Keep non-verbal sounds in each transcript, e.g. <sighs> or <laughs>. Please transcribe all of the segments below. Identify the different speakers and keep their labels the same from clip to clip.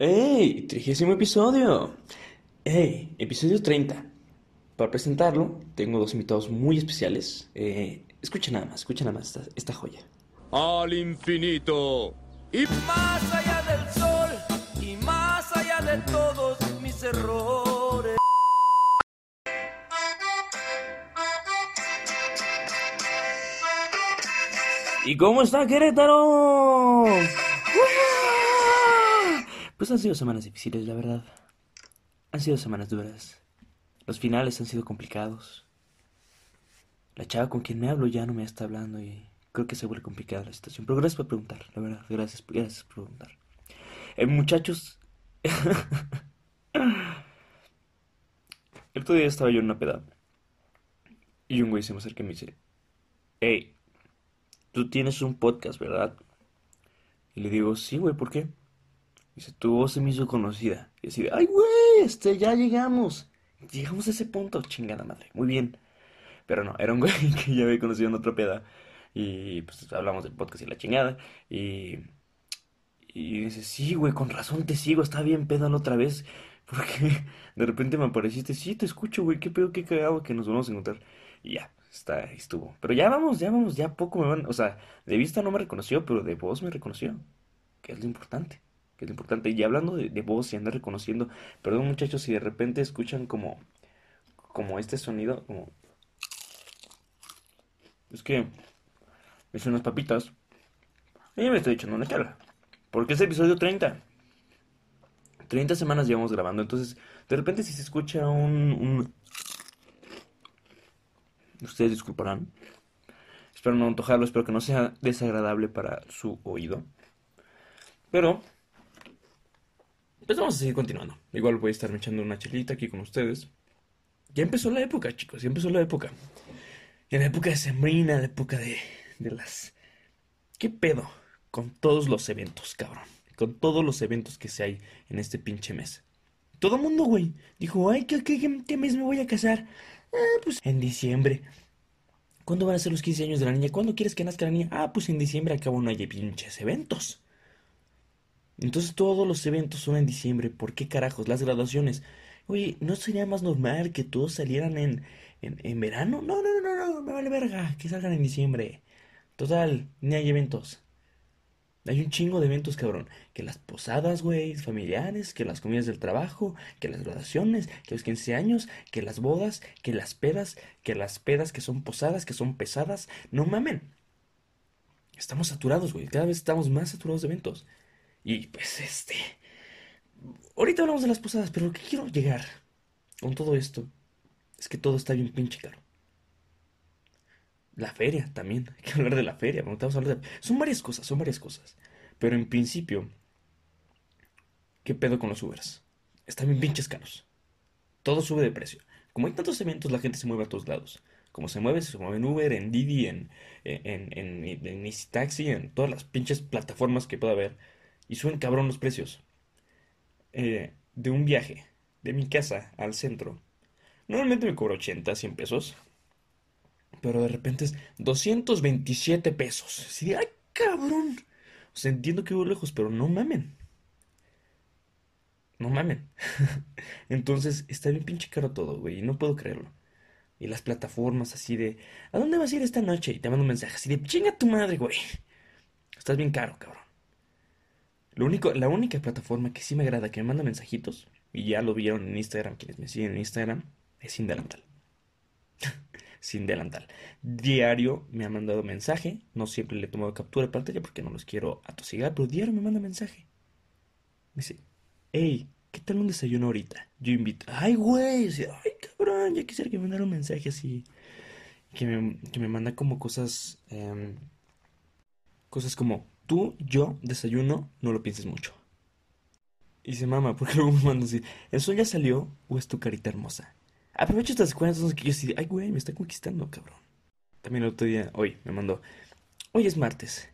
Speaker 1: ¡Ey! Trigésimo episodio. ¡Ey! Episodio 30. Para presentarlo, tengo dos invitados muy especiales. Eh, escucha nada más, escucha nada más esta, esta joya.
Speaker 2: al infinito y
Speaker 3: Más allá del sol y más allá de todos mis errores.
Speaker 1: ¿Y cómo está Querétaro? Pues han sido semanas difíciles, la verdad. Han sido semanas duras. Los finales han sido complicados. La chava con quien me hablo ya no me está hablando y creo que se vuelve complicada la situación. Pero gracias por preguntar, la verdad. Gracias, gracias por preguntar. Eh, muchachos. <laughs> El otro día estaba yo en una peda. Y un güey se me acerca y me dice: Hey, tú tienes un podcast, ¿verdad? Y le digo, sí, güey, ¿por qué? Dice, tu voz se me hizo conocida. Y así ay, güey, este, ya llegamos. Llegamos a ese punto, chingada madre. Muy bien. Pero no, era un <laughs> güey que ya había conocido en otra peda. Y pues hablamos del podcast y la chingada. Y, y dice, sí, güey, con razón te sigo. Está bien pedo la otra vez. <laughs> Porque de repente me apareciste. Sí, te escucho, güey. Qué pedo, qué cagado que nos vamos a encontrar. Y ya, está, estuvo. Pero ya vamos, ya vamos, ya poco me van. O sea, de vista no me reconoció, pero de voz me reconoció. Que es lo importante. Que es lo importante. Y hablando de, de voz y andar reconociendo. Perdón, muchachos, si de repente escuchan como. Como este sonido. Como. Es que. Es unas papitas. Y ya me estoy echando una charla. Porque es episodio 30. 30 semanas llevamos grabando. Entonces, de repente, si se escucha un. un... Ustedes disculparán. Espero no antojarlo, espero que no sea desagradable para su oído. Pero, pues vamos a seguir continuando. Igual voy a estar echando una chelita aquí con ustedes. Ya empezó la época, chicos, ya empezó la época. Ya la época de sembrina, la época de, de las... ¿Qué pedo? Con todos los eventos, cabrón. Con todos los eventos que se hay en este pinche mes. Todo el mundo, güey, dijo, ay, ¿qué, qué, qué- qué mes me voy a casar? Ah, pues en diciembre. ¿Cuándo van a ser los 15 años de la niña? ¿Cuándo quieres que nazca la niña? Ah, pues en diciembre acabo no hay pinches eventos. Entonces todos los eventos son en diciembre. ¿Por qué carajos? Las graduaciones. Oye, ¿no sería más normal que todos salieran en, en, en verano? No, no, no, no, no, me vale verga, que salgan en diciembre. Total, ni hay eventos. Hay un chingo de eventos, cabrón. Que las posadas, güey, familiares, que las comidas del trabajo, que las graduaciones, que los 15 años, que las bodas, que las pedas, que las pedas que son posadas, que son pesadas. No mamen. Estamos saturados, güey. Cada vez estamos más saturados de eventos. Y pues este... Ahorita hablamos de las posadas, pero lo que quiero llegar con todo esto es que todo está bien pinche caro. La feria también, hay que hablar de la feria, de... Son varias cosas, son varias cosas. Pero en principio, ¿qué pedo con los Ubers? Están bien pinches caros. Todo sube de precio. Como hay tantos eventos, la gente se mueve a todos lados. Como se mueve, se mueve en Uber, en Didi, en, en, en, en, en Easy Taxi, en todas las pinches plataformas que pueda haber. Y suben cabrón los precios. Eh, de un viaje de mi casa al centro. Normalmente me cobro 80, 100 pesos. Pero de repente es 227 pesos. De, ay, cabrón. O sea, entiendo que voy lejos, pero no mamen. No mamen. <laughs> Entonces, está bien pinche caro todo, güey. Y no puedo creerlo. Y las plataformas así de, ¿a dónde vas a ir esta noche? Y te mando un mensaje así de, chinga tu madre, güey. Estás bien caro, cabrón. Lo único, la única plataforma que sí me agrada que me manda mensajitos, y ya lo vieron en Instagram, quienes me siguen en Instagram, es Sin Delantal. <laughs> Sin Delantal. Diario me ha mandado mensaje, no siempre le he tomado captura de pantalla porque no los quiero atosigar, pero diario me manda mensaje. Me dice, hey, ¿qué tal un desayuno ahorita? Yo invito, ay, güey, ay, cabrón, ya quisiera que me mandara un mensaje así, que me, que me manda como cosas, em, cosas como, tú, yo, desayuno, no lo pienses mucho. Y dice, mamá, ¿por qué <laughs> luego me manda así? ¿El sol ya salió o es tu carita hermosa? Aprovecho estas cuentas que yo de, ay, güey, me está conquistando, cabrón. También el otro día, hoy, me mandó, hoy es martes.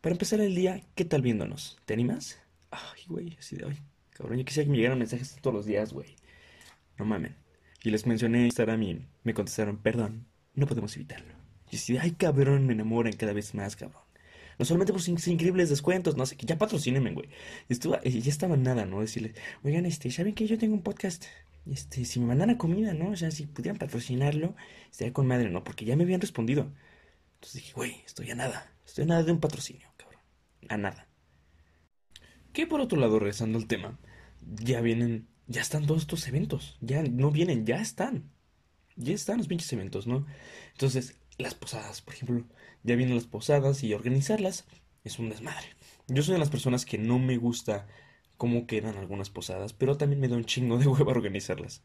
Speaker 1: Para empezar el día, ¿qué tal viéndonos? ¿Te animas? Ay, güey, así de, ay, cabrón, yo quisiera que me llegaran mensajes todos los días, güey. No mamen. Y les mencioné en Instagram y me contestaron, perdón, no podemos evitarlo. Y así de, ay, cabrón, me enamoran cada vez más, cabrón. No solamente por sus increíbles descuentos, no sé, que ya patrocínenme, güey. Estuvo, eh, ya estaba nada, ¿no? Decirles, oigan, este, ¿saben que yo tengo un podcast? Este, si me mandaran comida, ¿no? O sea, si pudieran patrocinarlo, estaría con madre, ¿no? Porque ya me habían respondido. Entonces dije, güey, estoy a nada. Estoy a nada de un patrocinio, cabrón. A nada. Que por otro lado, regresando al tema, ya vienen, ya están todos estos eventos. Ya no vienen, ya están. Ya están los pinches eventos, ¿no? Entonces, las posadas, por ejemplo, ya vienen las posadas y organizarlas es un desmadre. Yo soy de las personas que no me gusta cómo quedan algunas posadas, pero también me da un chingo de huevo organizarlas.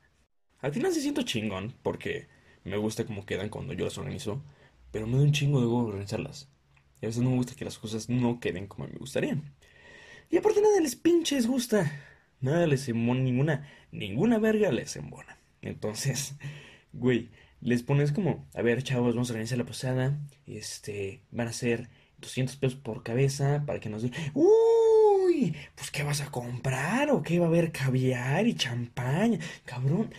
Speaker 1: Al final sí siento chingón, porque me gusta cómo quedan cuando yo las organizo, pero me da un chingo de huevo organizarlas. Y a veces no me gusta que las cosas no queden como me gustarían. Y aparte nada les pinches gusta. Nada les embona, ninguna, ninguna verga les embona. Entonces, güey, les pones como, a ver, chavos, vamos a organizar la posada. Este, van a ser 200 pesos por cabeza para que nos den. ¡Uy! Pues, ¿qué vas a comprar? ¿O qué va a haber caviar y champaña? Cabrón,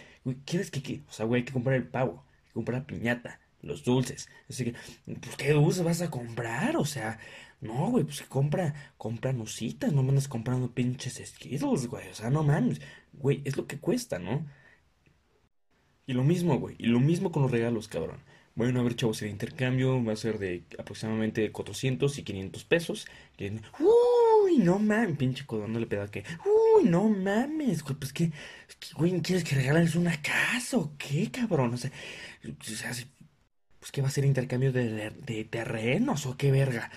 Speaker 1: ¿quieres que, qué? O sea, güey, hay que comprar el pavo, hay que comprar la piñata, los dulces. Así que, pues, ¿qué dulces vas a comprar? O sea, no, güey, pues compra, compra nusitas, no me comprando pinches Skittles, güey. O sea, no mames, güey, es lo que cuesta, ¿no? Y lo mismo, güey. Y lo mismo con los regalos, cabrón. Bueno, a ver, chavos, el intercambio va a ser de aproximadamente 400 y 500 pesos. Uy, no mames, pinche codón, no le peda que. Uy, no mames, pues que, güey, ¿quieres que regales una casa o qué, cabrón? O sea, o pues que va a ser intercambio de, de, terrenos o qué verga.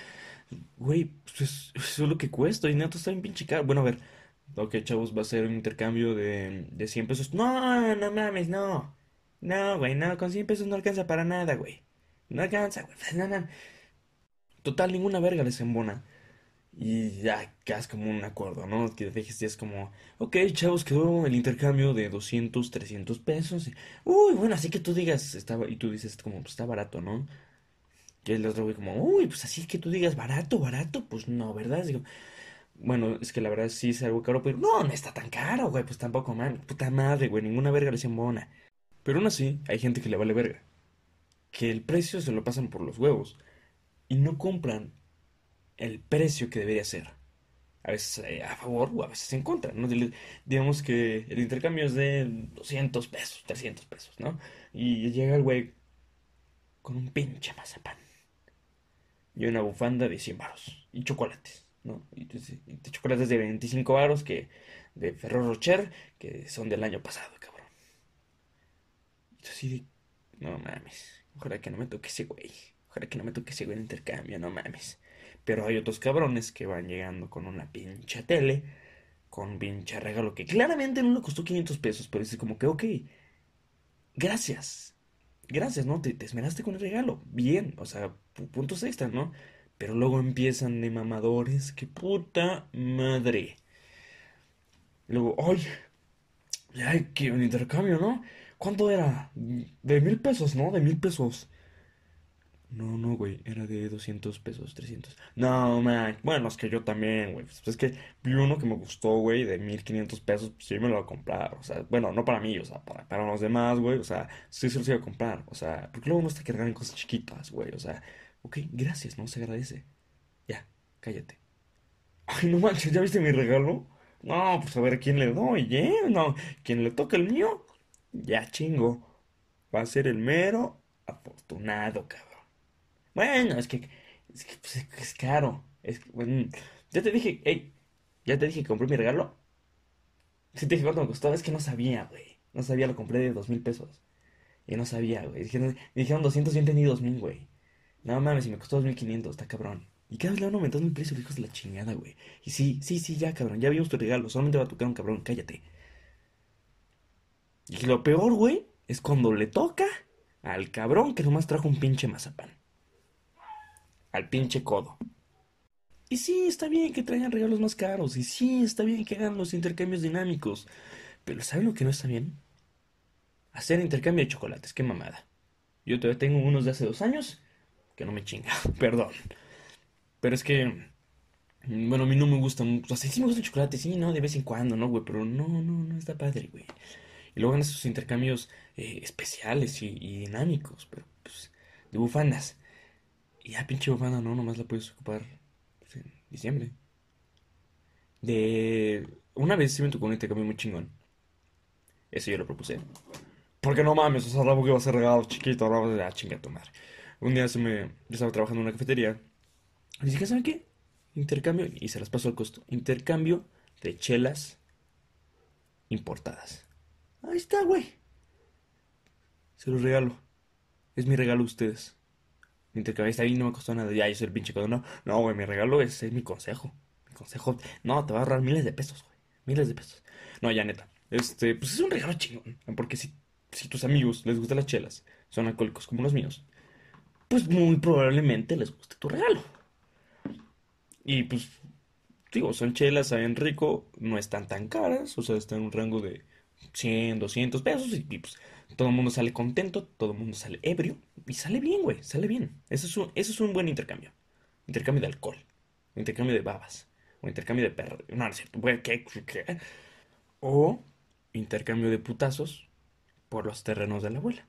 Speaker 1: Güey, pues eso es lo que cuesta y neto está bien pinche caro. Bueno, a ver, ok, chavos, va a ser un intercambio de, de 100 pesos. No, no mames, no. No, güey, no, con 100 pesos no alcanza para nada, güey. No alcanza, güey. No, no. Total, ninguna verga les embona. Y ya quedas como un acuerdo, ¿no? Que dejes es como, ok, chavos, quedó el intercambio de 200, 300 pesos. uy, bueno, así que tú digas, estaba, y tú dices como, pues está barato, ¿no? Y el otro güey como, uy, pues así que tú digas barato, barato, pues no, ¿verdad? Digo, bueno, es que la verdad sí es algo caro, pero no, no está tan caro, güey, pues tampoco, man, puta madre, güey, ninguna verga les embona. Pero aún así, hay gente que le vale verga. Que el precio se lo pasan por los huevos. Y no compran el precio que debería ser. A veces eh, a favor o a veces en contra. Digamos que el intercambio es de 200 pesos, 300 pesos, ¿no? Y llega el güey con un pinche mazapán. Y una bufanda de 100 baros. Y chocolates, ¿no? Y, chocolates de 25 baros que de Ferrero Rocher que son del año pasado, así no mames, ojalá que no me toque ese güey, ojalá que no me toque ese güey en intercambio, no mames. Pero hay otros cabrones que van llegando con una pincha tele, con un pinche regalo que claramente no le costó 500 pesos, pero es como que, ok, gracias, gracias, ¿no? Te, te esmeraste con el regalo, bien, o sea, puntos extra, ¿no? Pero luego empiezan de mamadores, que puta madre. Luego, ay, ay, que un intercambio, ¿no? ¿Cuánto era? De mil pesos, ¿no? De mil pesos. No, no, güey, era de 200 pesos, 300. No, man, bueno, es que yo también, güey. Pues es que vi uno que me gustó, güey, de 1500 pesos, pues sí me lo voy a comprar. O sea, bueno, no para mí, o sea, para, para los demás, güey. O sea, sí se los iba a comprar. O sea, porque luego no está que regalen cosas chiquitas, güey. O sea, ok, gracias, ¿no? Se agradece. Ya, cállate. Ay, no manches, ¿ya viste mi regalo? No, pues a ver quién le doy, ¿eh? No, ¿quién le toca el mío? Ya chingo. Va a ser el mero afortunado, cabrón. Bueno, es que es, que, pues, es caro. Es bueno, ya te dije, hey, ya te dije que compré mi regalo. Si te dije cuánto me costó, es que no sabía, güey. No sabía, lo compré de dos mil pesos. Y no sabía, güey. Dijeron, dijeron 200 y entendí dos mil, güey. No mames, si me costó dos mil quinientos, está cabrón. Y cada vez le van aumentando el precio, hijos de la chingada, güey. Y sí, sí, sí, ya, cabrón. Ya vimos tu regalo. Solamente va a tocar un cabrón, cállate. Y lo peor, güey, es cuando le toca al cabrón que nomás trajo un pinche mazapán. Al pinche codo. Y sí, está bien que traigan regalos más caros. Y sí, está bien que hagan los intercambios dinámicos. Pero ¿saben lo que no está bien? Hacer intercambio de chocolates, qué mamada. Yo todavía tengo unos de hace dos años que no me chinga, <laughs> perdón. Pero es que, bueno, a mí no me gustan, o sea, sí me chocolates, sí, no, de vez en cuando, ¿no, güey? Pero no, no, no está padre, güey. Y luego en esos intercambios eh, especiales y, dinámicos, pero pues de bufandas. Y ya pinche bufanda, no, nomás la puedes ocupar
Speaker 4: Diciembre. De... Una vez sí me tocó un intercambio muy chingón. Ese yo lo propuse. Porque no mames, o sea, algo que iba a ser regalo chiquito, ahora vas a ah, chinga tu. Un día se me... Yo estaba trabajando en una cafetería. Y dije, ¿saben qué? Intercambio, y se las paso al costo. Intercambio de chelas importadas. Ahí está, güey. Se los regalo. Es mi regalo a ustedes. Mi intercambio está bien, no me costó nada. Ya, yo soy el pinche codo. No, no, güey, mi regalo es, es mi consejo. Mi consejo. No, te va a ahorrar miles de pesos, güey. Miles de pesos. No, ya, neta. Este, pues es un regalo chingón. Porque si, si tus amigos les gustan las chelas, son alcohólicos como los míos, pues muy probablemente les guste tu regalo. Y pues, digo, son chelas, saben rico, no están tan caras, o sea, están en un rango de 100, 200 pesos y, y, pues todo el mundo sale contento, todo el mundo sale ebrio y sale bien, güey, sale bien. Eso es un, eso es un buen intercambio. Intercambio de alcohol, intercambio de babas, o intercambio de perro. No, no es cierto, ¿qué? O intercambio de putazos por los terrenos de la abuela.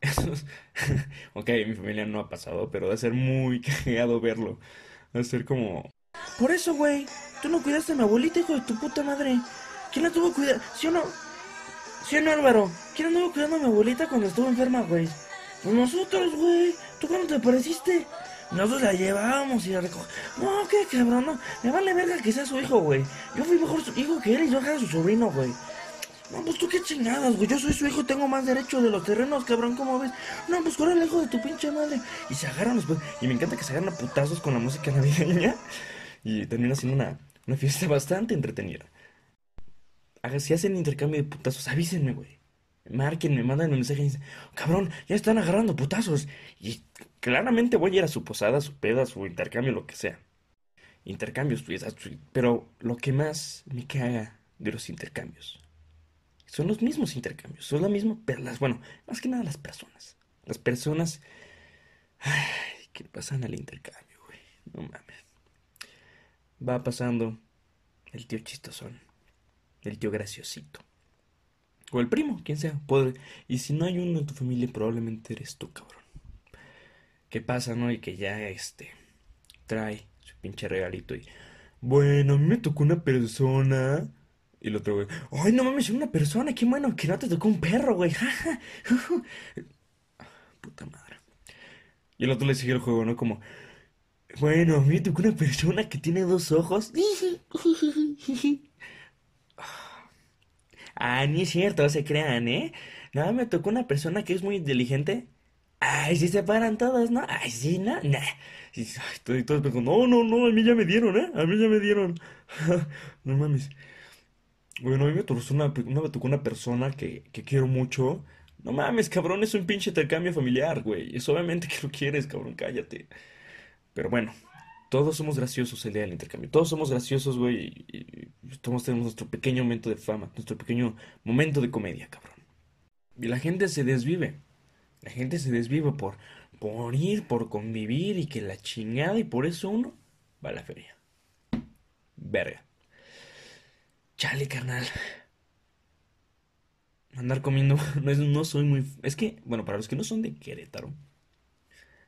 Speaker 4: Eso es... <laughs> ok, mi familia no ha pasado, pero debe ser muy <laughs> cagado verlo. A ser como...
Speaker 1: Por eso, güey, tú no cuidaste a mi abuelita, hijo de tu puta madre. ¿Quién la tuvo que cuidar? ¿Sí o no? ¿Sí no, Álvaro? ¿Quién anduvo cuidando a mi abuelita cuando estuvo enferma, güey? Pues nosotros, güey. ¿Tú cuándo te pareciste? Nosotros la llevábamos y la recogíamos. No, qué cabrón, no. Me vale verga que sea su hijo, güey. Yo fui mejor su hijo que él y yo era su sobrino, güey. No, pues tú qué chingadas, güey. Yo soy su hijo, tengo más derecho de los terrenos, cabrón, ¿cómo ves? No, pues con el hijo de tu pinche madre. Y se agarran después. Y me encanta que se agarran a putazos con la música navideña. Y termina siendo una, una fiesta bastante entretenida. Si hacen intercambio de putazos, avísenme, güey. Marquen, me mandan un mensaje y dicen, cabrón, ya están agarrando putazos. Y claramente voy a ir a su posada, su peda, su intercambio, lo que sea. Intercambios, pues, pero lo que más me caga de los intercambios son los mismos intercambios, son la misma, pero las, bueno, más que nada las personas. Las personas ay, que pasan al intercambio, güey. No mames. Va pasando el tío chistosón, el tío graciosito. O el primo, quien sea. Y si no hay uno en tu familia, probablemente eres tú, cabrón. ¿Qué pasa, no? Y que ya, este, trae su pinche regalito y... Bueno, a mí me tocó una persona y el otro güey, ay, no mames, una persona, qué bueno, que no te tocó un perro, güey. <laughs> Puta madre. Y el otro le sigue el juego, ¿no? Como, bueno, a mí me tocó una persona que tiene dos ojos. <laughs> <laughs> Ah, ni es cierto, se crean, ¿eh? Nada, me tocó una persona que es muy inteligente. Ay, sí se paran todos, ¿no? Ay, sí, no, nah. Y, todos, todos no, no, no, a mí ya me dieron, ¿eh? A mí ya me dieron. <laughs> no mames. Bueno, a mí me tocó una, me tocó una persona que, que quiero mucho. No mames, cabrón, es un pinche intercambio familiar, güey. Es obviamente que lo quieres, cabrón, cállate. Pero bueno, todos somos graciosos el día del intercambio. Todos somos graciosos, güey. Y, todos tenemos nuestro pequeño momento de fama, nuestro pequeño momento de comedia, cabrón. Y la gente se desvive. La gente se desvive por, por ir, por convivir y que la chingada. Y por eso uno va a la feria. Verga. Chale, carnal. Andar comiendo, <laughs> no, no soy muy... Es que, bueno, para los que no son de Querétaro,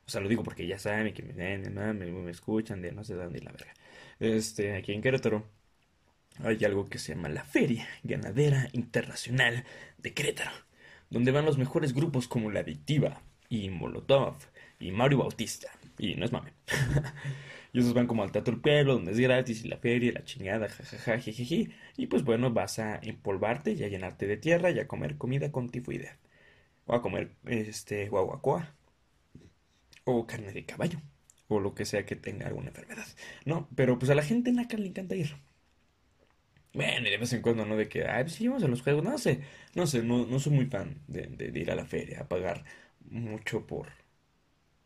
Speaker 1: o sea, lo digo porque ya saben que me me, me escuchan de no sé dónde la verga. Este, aquí en Querétaro hay algo que se llama la Feria Ganadera Internacional de Querétaro, donde van los mejores grupos como La Adictiva y Molotov y Mario Bautista. Y no es mame. <laughs> Y esos van como al Teatro del Pueblo, donde es gratis, y la feria, y la chingada, jajaja, jejeje. Y pues bueno, vas a empolvarte y a llenarte de tierra y a comer comida con tifoidea. O a comer, este, guaguacoa. O carne de caballo. O lo que sea que tenga alguna enfermedad. No, pero pues a la gente en la le encanta ir. Bueno, y de vez en cuando, ¿no? De que, ay, pues sí, vamos a los juegos. No sé, no sé, no, no soy muy fan de, ir a la feria, a pagar mucho por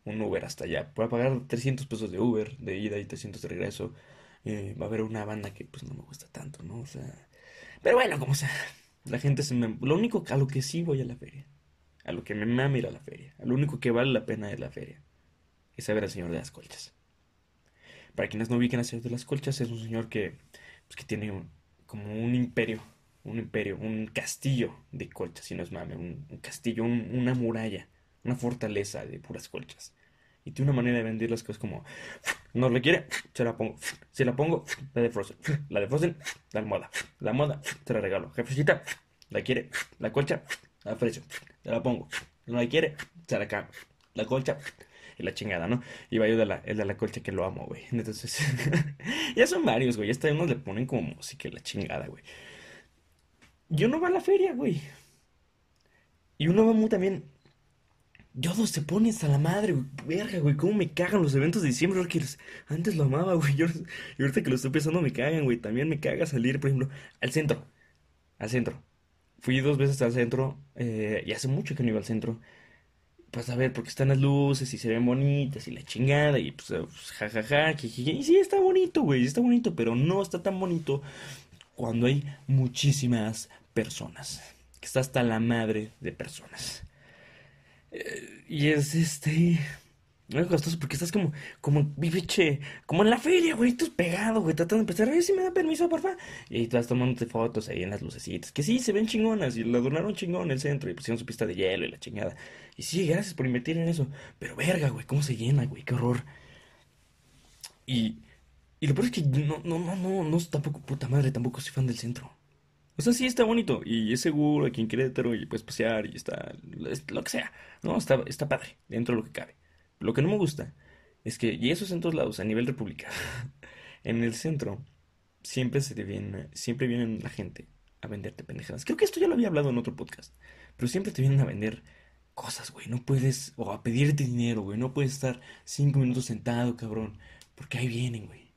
Speaker 1: un Uber hasta allá. Voy a pagar 300 pesos de Uber de ida y 300 de regreso. Eh, va a haber una banda que pues no me gusta tanto, ¿no? O sea... Pero bueno, como sea, la gente se me... Lo único a lo que sí voy a la feria, a lo que me mama ir a la feria, a lo único que vale la pena de la feria, es saber al señor de las colchas. Para quienes no ubiquen al señor de las colchas, es un señor que, pues, que tiene un, como un imperio, un imperio, un castillo de colchas, si no es mame, un, un castillo, un, una muralla una fortaleza de puras colchas. Y tiene una manera de vender las cosas como, no le quiere, se la pongo. Si la pongo, la de Frozen. La de Frozen, la almohada. La almohada, te la regalo. Jefecita, la quiere, la colcha, la ofrezco. Se la pongo. No la quiere, se la cambio. La colcha, y la chingada, ¿no? Y va yo de la, el de la colcha que lo amo, güey. <laughs> Entonces, <laughs> ya son varios, güey. Hasta unos le ponen como música la chingada, güey. Yo no va a la feria, güey. Y uno va muy también. Yodo se pone hasta la madre, güey. Verga, güey. Cómo me cagan los eventos de diciembre. antes lo amaba, güey. <laughs> Yo- ahorita que lo estoy pensando me cagan, güey. También me caga salir, por ejemplo, al centro. Al centro. Fui dos veces al centro. eh, y hace mucho que no iba al centro. Pues a ver, porque están las luces y se ven bonitas y la chingada. Y pues, eh, pues, jajaja, jijiji. Y sí, está bonito, güey. Está bonito, pero no está tan bonito cuando hay muchísimas personas. Que está hasta la madre de personas. Eh, y es este. Muy costoso porque estás como, como, biche, como en la feria, güey, tú pegado, güey, tratando de empezar, si me da permiso, porfa. Y ahí estás tomándote fotos ahí en las lucecitas, que sí, se ven chingonas, y lo adornaron chingón el centro, y pusieron su pista de hielo y la chingada. Y sí, gracias por invertir en eso, pero verga, güey, cómo se llena, güey, qué horror. Y, y lo peor es que no, no, no, no, no, tampoco, puta madre, tampoco soy fan del centro. O sea, sí está bonito y es seguro aquí en Querétaro y puedes pasear y está es lo que sea. No, está, está padre, dentro de lo que cabe. Lo que no me gusta es que, y eso es en todos lados, a nivel república, <laughs> en el centro siempre se te viene, siempre vienen la gente a venderte pendejadas. Creo que esto ya lo había hablado en otro podcast, pero siempre te vienen a vender cosas, güey. No puedes, o a pedirte dinero, güey. No puedes estar cinco minutos sentado, cabrón, porque ahí vienen, güey.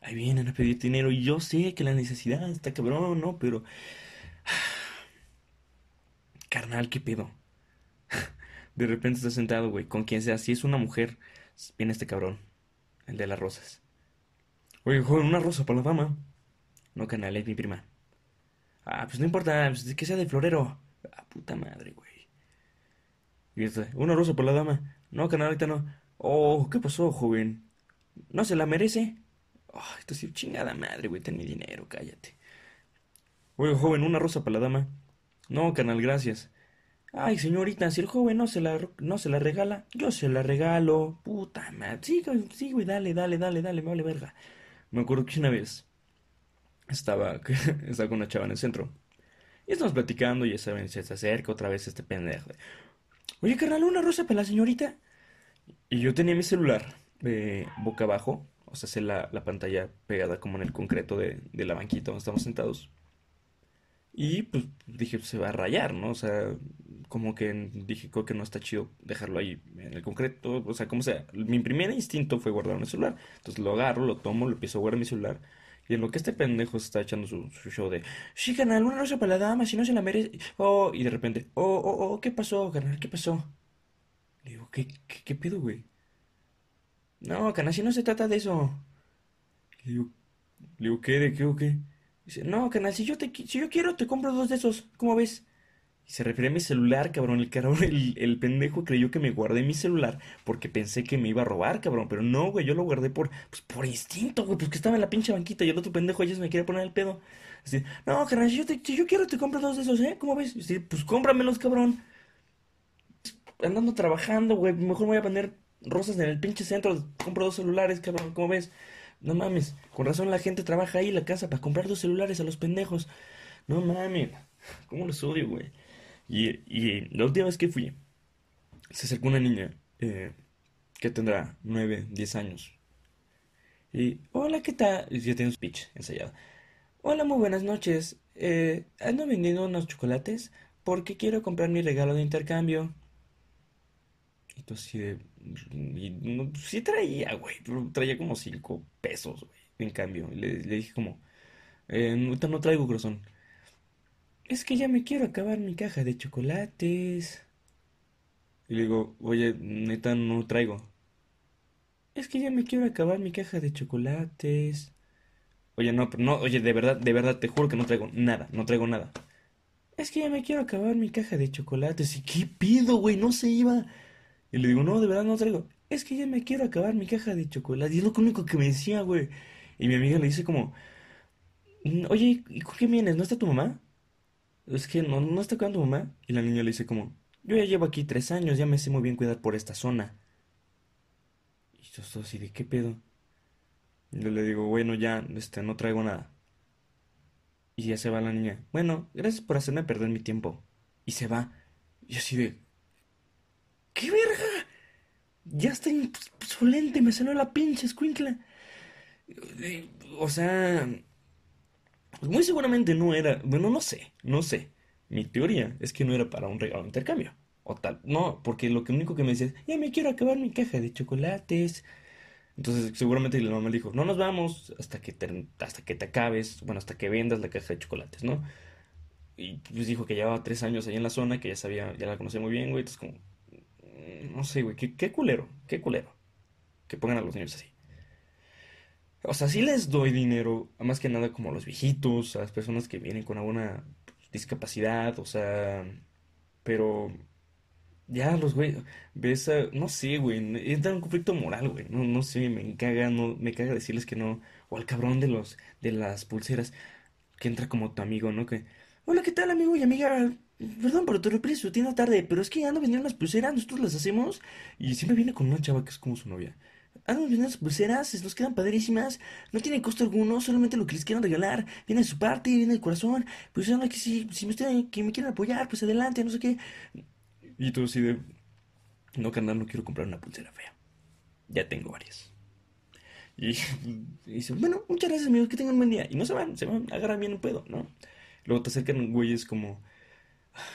Speaker 1: Ahí vienen a pedir dinero y yo sé que la necesidad está cabrón, ¿no? Pero... <sighs> Carnal, ¿qué pedo? De repente estás sentado, güey, con quien sea. Si es una mujer, viene este cabrón, el de las rosas. Oye, joven, una rosa para la dama. No, canal, es mi prima. Ah, pues no importa, pues, que sea de florero. Ah, puta madre, güey. Y este, una rosa para la dama. No, canal, ahorita no. Oh, ¿qué pasó, joven? ¿No se la merece? Oh, esto sí, chingada madre, güey, ten mi dinero, cállate. Oye, joven, una rosa para la dama. No, canal, gracias. Ay, señorita, si el joven no se la, no se la regala, yo se la regalo. Puta madre. Sí, güey, sí, güey, dale, dale, dale, dale, me vale verga. Me acuerdo que una vez estaba, <laughs> estaba con una chava en el centro. Y estamos platicando y ya saben, se acerca otra vez este pendejo. Oye, carnal, una rosa para la señorita. Y yo tenía mi celular eh, boca abajo, o sea, la, la pantalla pegada como en el concreto de, de la banquita donde estamos sentados. Y pues dije, se va a rayar, ¿no? O sea, como que dije, creo que no está chido dejarlo ahí en el concreto, o sea, como sea. Mi primer instinto fue guardar mi celular. Entonces lo agarro, lo tomo, lo empiezo a guardar mi celular. Y en lo que este pendejo está echando su, show de, sí, carnal, una rosa para la dama, si no se la merece. Oh, y de repente, oh, oh, oh, ¿qué pasó, carnal? ¿Qué pasó? Le digo, ¿qué, qué, qué pedo, güey? No, carnal, si no se trata de eso. Le digo, le digo, ¿qué? ¿De qué o qué? Dice, no, carnal, si yo te, si yo quiero, te compro dos de esos. ¿Cómo ves? Y se refiere a mi celular, cabrón. El cabrón, <laughs> el, el pendejo creyó que me guardé mi celular porque pensé que me iba a robar, cabrón. Pero no, güey, yo lo guardé por, pues, por instinto, güey, pues que estaba en la pinche banquita y el otro pendejo ya se me quería poner el pedo. Así, no, carnal, si yo, te- si yo quiero, te compro dos de esos, ¿eh? ¿Cómo ves? Dice, pues cómpramelos, cabrón. Andando trabajando, güey, mejor me voy a poner rosas en el pinche centro. Compro dos celulares, cabrón, ¿cómo ves? No mames, con razón la gente trabaja ahí en la casa para comprar dos celulares a los pendejos. No mames, ¿cómo los odio, güey? Y, la última vez que fui, se acercó una niña eh, que tendrá 9, 10 años. Y, hola, ¿qué tal? Y ya tiene un speech ensayado. Hola, muy buenas noches. Eh, ando vendiendo unos chocolates porque quiero comprar mi regalo de intercambio. Y tú así de... y no, sí traía, güey, traía como 5 pesos, güey, en cambio. Y le, dije como, eh, no traigo corazón. Es que ya me quiero acabar mi caja de chocolates. Y le digo, oye, neta, no traigo. Es que ya me quiero acabar mi caja de chocolates. Oye, no, pero no, oye, de verdad, de verdad, te juro que no traigo nada, no traigo nada. Es que ya me quiero acabar mi caja de chocolates. ¿Y qué pido, güey? No se iba. Y le digo, no, de verdad no traigo. Es que ya me quiero acabar mi caja de chocolates. Y es lo único que me decía, güey. Y mi amiga le dice como, "Mm, oye, ¿y con qué vienes? ¿No está tu mamá? Es que no, no está cuidando tu mamá. Y la niña le dice como, yo ya llevo aquí tres años, ya me sé muy bien cuidar por esta zona. Y yo estoy así de, ¿qué pedo? Y yo le digo, bueno, ya, este, no traigo nada. Y ya se va la niña. Bueno, gracias por hacerme perder mi tiempo. Y se va. Y así de, ¿qué verga? Ya está insolente, me salió la pinche escuincla. O sea, muy seguramente no era, bueno, no sé, no sé. Mi teoría es que no era para un regalo de intercambio. O tal. No, porque lo único que me decía es, ya me quiero acabar mi caja de chocolates. Entonces, seguramente la mamá le dijo, no nos vamos hasta que te, hasta que te acabes, bueno, hasta que vendas la caja de chocolates, ¿no? Y pues dijo que llevaba tres años ahí en la zona, que ya sabía, ya la conocía muy bien, güey. Entonces, como, no sé, güey, qué, qué culero, qué culero. Que pongan a los niños así. O sea, sí les doy dinero, más que nada como a los viejitos, a las personas que vienen con alguna discapacidad, o sea, pero ya los güey, ves no sé, güey, entra en un conflicto moral, güey, no, no sé, me caga, no, me caga decirles que no, o al cabrón de los, de las pulseras, que entra como tu amigo, ¿no? Que, hola, ¿qué tal, amigo y amiga? Perdón por tu su tienda tarde, pero es que ando vendiendo las pulseras, nosotros las hacemos, y siempre viene con una chava que es como su novia. Ando vendiendo las pulseras, nos quedan padrísimas, no tienen costo alguno, solamente lo que les quieran regalar, viene de su parte, viene del corazón, pues que si, si me, quieren apoyar, pues adelante, no sé qué. Y tú así de, no, carnal, no quiero comprar una pulsera fea. Ya tengo varias. Y, dice, bueno, muchas gracias, amigos, que tengan un buen día. Y no se van, se van, agarran bien un pedo, ¿no? Luego te acercan güeyes como,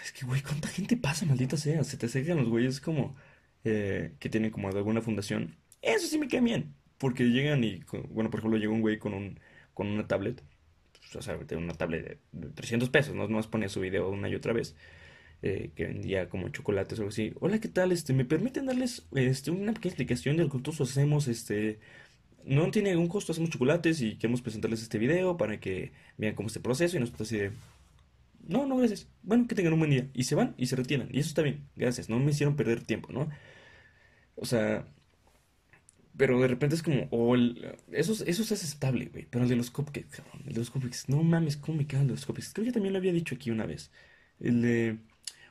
Speaker 1: es que, güey, ¿cuánta gente pasa, maldita sea? Se te acercan los güeyes como, eh, que tienen como alguna fundación. Eso sí me queda bien. Porque llegan y, bueno, por ejemplo, llega un güey con, un, con una tablet. Pues, o sea, una tablet de, 300 pesos, ¿no? Nomás ponía su video una y otra vez. Eh, que vendía como chocolates o algo así. Hola, ¿qué tal? Este, ¿me permiten darles este, una pequeña explicación de que nosotros hacemos? Este, no tiene ningún costo, hacemos chocolates y queremos presentarles este video para que vean cómo es este proceso y nosotros así de... No, no, gracias. Bueno, que tengan un buen día. Y se van y se retiran. Y eso está bien. Gracias. No me hicieron perder tiempo, ¿no? O sea... Pero de repente es como... Oh, eso, eso es aceptable, güey. Pero el de los cupcakes, cabrón. El de los cupcakes. No mames, ¿cómo me quedan los cupcakes? Creo que también lo había dicho aquí una vez. El de...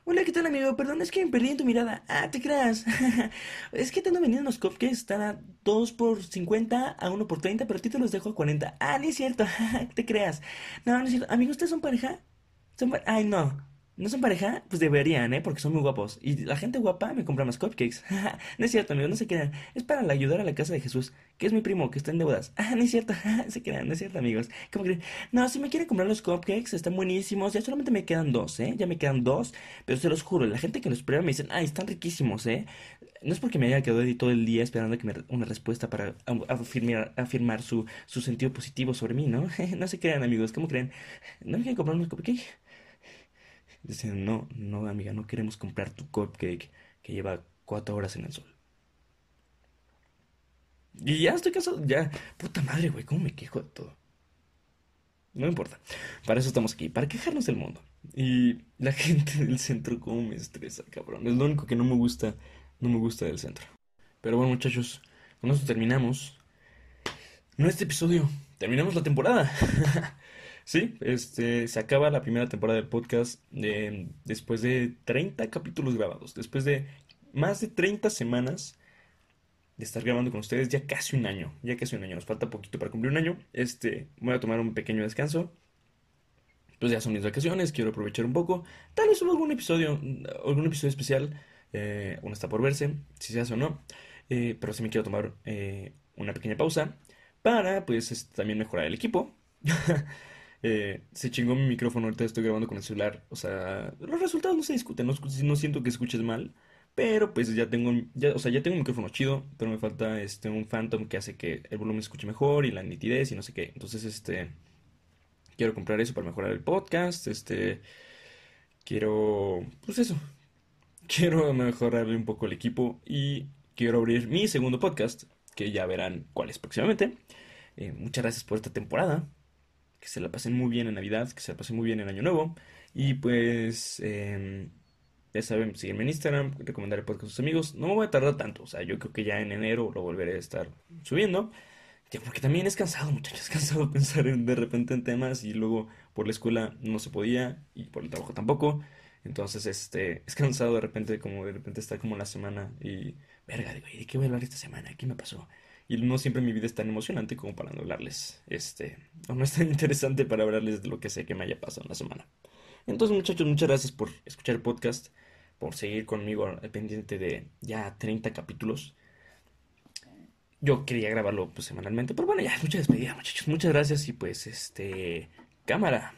Speaker 1: Hola, ¿qué tal, amigo? Perdón, es que me perdí en tu mirada. Ah, te creas. <laughs> es que te ando vendiendo unos cupcakes. Están a 2 por 50, a 1 por 30, pero a ti te los dejo a 40. Ah, ni es cierto. <laughs> te creas. No, no es cierto. Amigo, ¿ustedes son pareja? ¿Son Ay, no. ¿No son pareja? Pues deberían, ¿eh? Porque son muy guapos. Y la gente guapa me compra más cupcakes. <laughs> no es cierto, amigo, no se crean. Es para ayudar a la casa de Jesús, que es mi primo, que está en deudas. <laughs> Ah, no es cierto. <laughs> se crean, no es cierto, amigos. ¿Cómo creen? No, si me quieren comprar los cupcakes, están buenísimos. Ya solamente me quedan dos, ¿eh? Ya me quedan dos. Pero se los juro, la gente que los prueba me dicen, ay, están riquísimos, ¿eh? No es porque me haya quedado ahí todo el día esperando que me una respuesta para afirmar, afirmar su, su sentido positivo sobre mí, ¿no? no se crean, amigos. ¿Cómo creen? ¿No me quieren comprar unos cupcakes? Dicen, no, no, amiga, no queremos comprar tu cupcake que lleva cuatro horas en el sol. Y ya estoy casado, ya. Puta madre, güey, ¿cómo me quejo de todo? No importa. Para eso estamos aquí, para quejarnos del mundo. Y la <laughs> gente del centro, ¿cómo me estresa, cabrón? Es lo único que no me gusta, no me gusta del centro. Pero bueno, muchachos, con esto terminamos. No este episodio, terminamos la temporada. <laughs> Sí, este, se acaba la primera temporada del podcast después de 30 capítulos grabados, después de más de 30 semanas de estar grabando con ustedes, ya casi un año, ya casi un año, nos falta poquito para cumplir un año. Este, voy a tomar un pequeño descanso. Pues ya son mis vacaciones, quiero aprovechar un poco. Tal vez suba algún episodio, algún episodio especial, eh, uno está por verse, si se hace o no. Eh, pero sí me quiero tomar eh, una pequeña pausa para, pues, también mejorar el equipo. <laughs> Eh, se chingó mi micrófono, ahorita estoy grabando con el celular. O sea, los resultados no se discuten, no, siento que escuches mal. Pero pues ya tengo, ya, o sea, ya tengo un micrófono chido, pero me falta este un Phantom que hace que el volumen se escuche mejor y la nitidez y no sé qué. Entonces, este quiero comprar eso para mejorar el podcast, este quiero pues eso. <laughs> Quiero mejorarle un poco el equipo y quiero abrir mi segundo podcast, que ya verán cuál es próximamente. Eh, muchas gracias por esta temporada que se la pasen muy bien en Navidad, que se la pasen muy bien en Año Nuevo. Y pues, eh, ya saben, sígueme en Instagram, recomendar el podcast a sus amigos. No me voy a tardar tanto, o sea, yo creo que ya en enero lo volveré a estar subiendo. Porque también es cansado, muchachos, es cansado <laughs> pensar de repente en temas y luego por la escuela no se podía y por el trabajo tampoco. Entonces, este, es cansado de repente, como de repente está como la semana y, verga, digo, ¿y de qué voy a hablar esta semana? ¿Qué me pasó? Y no siempre mi vida es tan emocionante como para no hablarles, este, o no es tan <laughs> interesante para hablarles de lo que sé que me haya pasado en la semana. Entonces, muchachos, muchas gracias por escuchar el podcast, por seguir conmigo al pendiente de ya 30 capítulos. Yo quería grabarlo pues semanalmente, pero bueno, ya, mucha despedida, muchachos. Muchas gracias y pues, este, cámara.